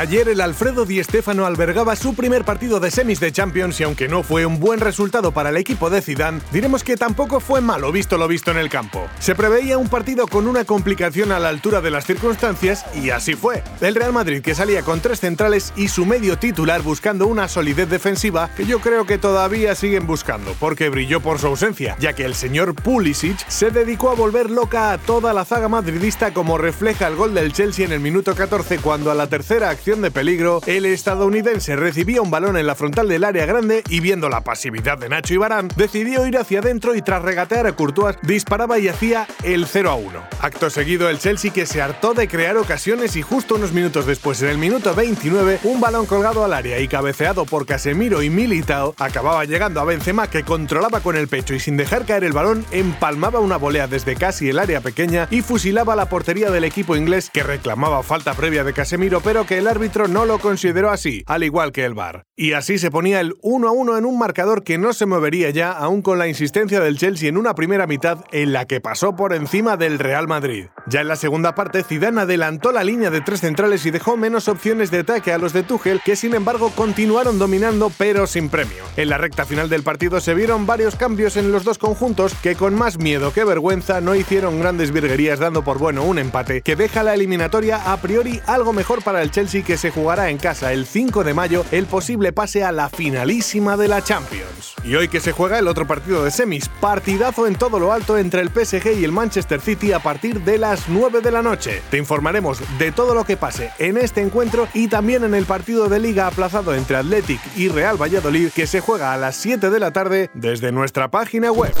Ayer el Alfredo Di Stéfano albergaba su primer partido de semis de Champions y aunque no fue un buen resultado para el equipo de Zidane, diremos que tampoco fue malo visto lo visto en el campo. Se preveía un partido con una complicación a la altura de las circunstancias y así fue. El Real Madrid que salía con tres centrales y su medio titular buscando una solidez defensiva que yo creo que todavía siguen buscando, porque brilló por su ausencia, ya que el señor Pulisic se dedicó a volver loca a toda la zaga madridista como refleja el gol del Chelsea en el minuto 14 cuando a la tercera acción de peligro, el estadounidense recibía un balón en la frontal del área grande y viendo la pasividad de Nacho Ibarán, decidió ir hacia adentro y tras regatear a Courtois disparaba y hacía el 0 a 1. Acto seguido el Chelsea que se hartó de crear ocasiones y justo unos minutos después, en el minuto 29, un balón colgado al área y cabeceado por Casemiro y Militao acababa llegando a Benzema que controlaba con el pecho y sin dejar caer el balón empalmaba una volea desde casi el área pequeña y fusilaba la portería del equipo inglés que reclamaba falta previa de Casemiro pero que el árbitro árbitro no lo consideró así, al igual que el VAR. Y así se ponía el 1 a 1 en un marcador que no se movería ya, aún con la insistencia del Chelsea en una primera mitad en la que pasó por encima del Real Madrid. Ya en la segunda parte, Zidane adelantó la línea de tres centrales y dejó menos opciones de ataque a los de Tuchel, que sin embargo continuaron dominando pero sin premio. En la recta final del partido se vieron varios cambios en los dos conjuntos que con más miedo que vergüenza no hicieron grandes virguerías dando por bueno un empate que deja la eliminatoria a priori algo mejor para el Chelsea que se jugará en casa el 5 de mayo el posible pase a la finalísima de la Champions. Y hoy que se juega el otro partido de semis, partidazo en todo lo alto entre el PSG y el Manchester City a partir de las 9 de la noche. Te informaremos de todo lo que pase en este encuentro y también en el partido de liga aplazado entre Athletic y Real Valladolid que se juega a las 7 de la tarde desde nuestra página web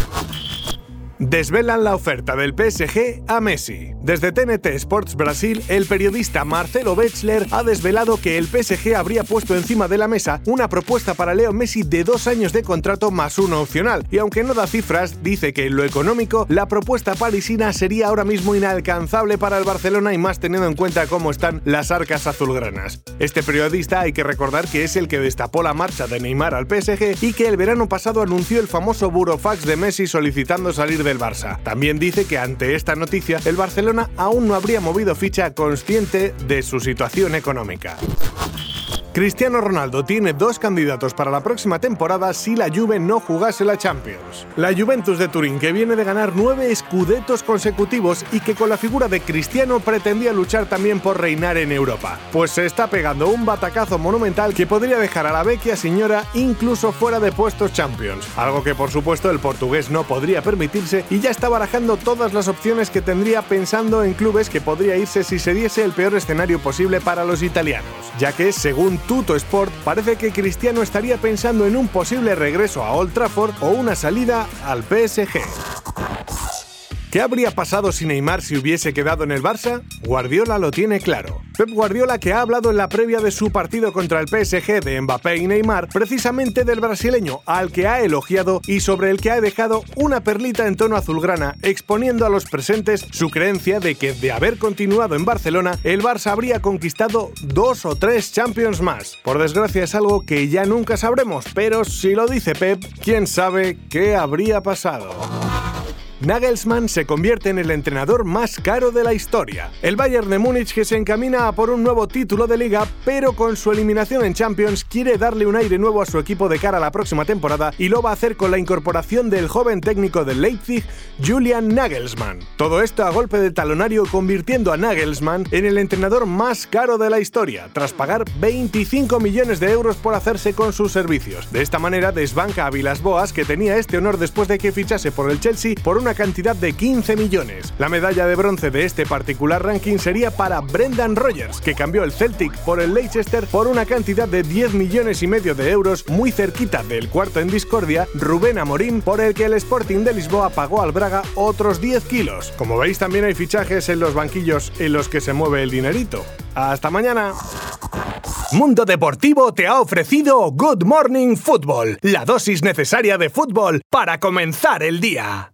desvelan la oferta del PSG a Messi. Desde TNT Sports Brasil, el periodista Marcelo Bechler ha desvelado que el PSG habría puesto encima de la mesa una propuesta para Leo Messi de dos años de contrato más uno opcional, y aunque no da cifras, dice que en lo económico, la propuesta parisina sería ahora mismo inalcanzable para el Barcelona y más teniendo en cuenta cómo están las arcas azulgranas. Este periodista hay que recordar que es el que destapó la marcha de Neymar al PSG y que el verano pasado anunció el famoso burofax de Messi solicitando salir de el Barça. También dice que ante esta noticia el Barcelona aún no habría movido ficha consciente de su situación económica. Cristiano Ronaldo tiene dos candidatos para la próxima temporada si la Juve no jugase la Champions. La Juventus de Turín, que viene de ganar nueve escudetos consecutivos y que con la figura de Cristiano pretendía luchar también por reinar en Europa. Pues se está pegando un batacazo monumental que podría dejar a la vecchia señora incluso fuera de puestos Champions. Algo que por supuesto el portugués no podría permitirse y ya está barajando todas las opciones que tendría pensando en clubes que podría irse si se diese el peor escenario posible para los italianos, ya que según Tuto Sport, parece que Cristiano estaría pensando en un posible regreso a Old Trafford o una salida al PSG. ¿Qué habría pasado si Neymar se hubiese quedado en el Barça? Guardiola lo tiene claro. Pep Guardiola que ha hablado en la previa de su partido contra el PSG de Mbappé y Neymar precisamente del brasileño al que ha elogiado y sobre el que ha dejado una perlita en tono azulgrana exponiendo a los presentes su creencia de que de haber continuado en Barcelona el Barça habría conquistado dos o tres Champions más. Por desgracia es algo que ya nunca sabremos, pero si lo dice Pep, quién sabe qué habría pasado. Nagelsmann se convierte en el entrenador más caro de la historia. El Bayern de Múnich que se encamina a por un nuevo título de liga, pero con su eliminación en Champions quiere darle un aire nuevo a su equipo de cara a la próxima temporada y lo va a hacer con la incorporación del joven técnico del Leipzig, Julian Nagelsmann. Todo esto a golpe de talonario convirtiendo a Nagelsmann en el entrenador más caro de la historia, tras pagar 25 millones de euros por hacerse con sus servicios. De esta manera desbanca a Vilas Boas, que tenía este honor después de que fichase por el Chelsea por una cantidad de 15 millones. La medalla de bronce de este particular ranking sería para Brendan Rogers, que cambió el Celtic por el Leicester por una cantidad de 10 millones y medio de euros, muy cerquita del cuarto en discordia, Rubén Amorín, por el que el Sporting de Lisboa pagó al Braga otros 10 kilos. Como veis, también hay fichajes en los banquillos en los que se mueve el dinerito. ¡Hasta mañana! Mundo Deportivo te ha ofrecido Good Morning Football, la dosis necesaria de fútbol para comenzar el día.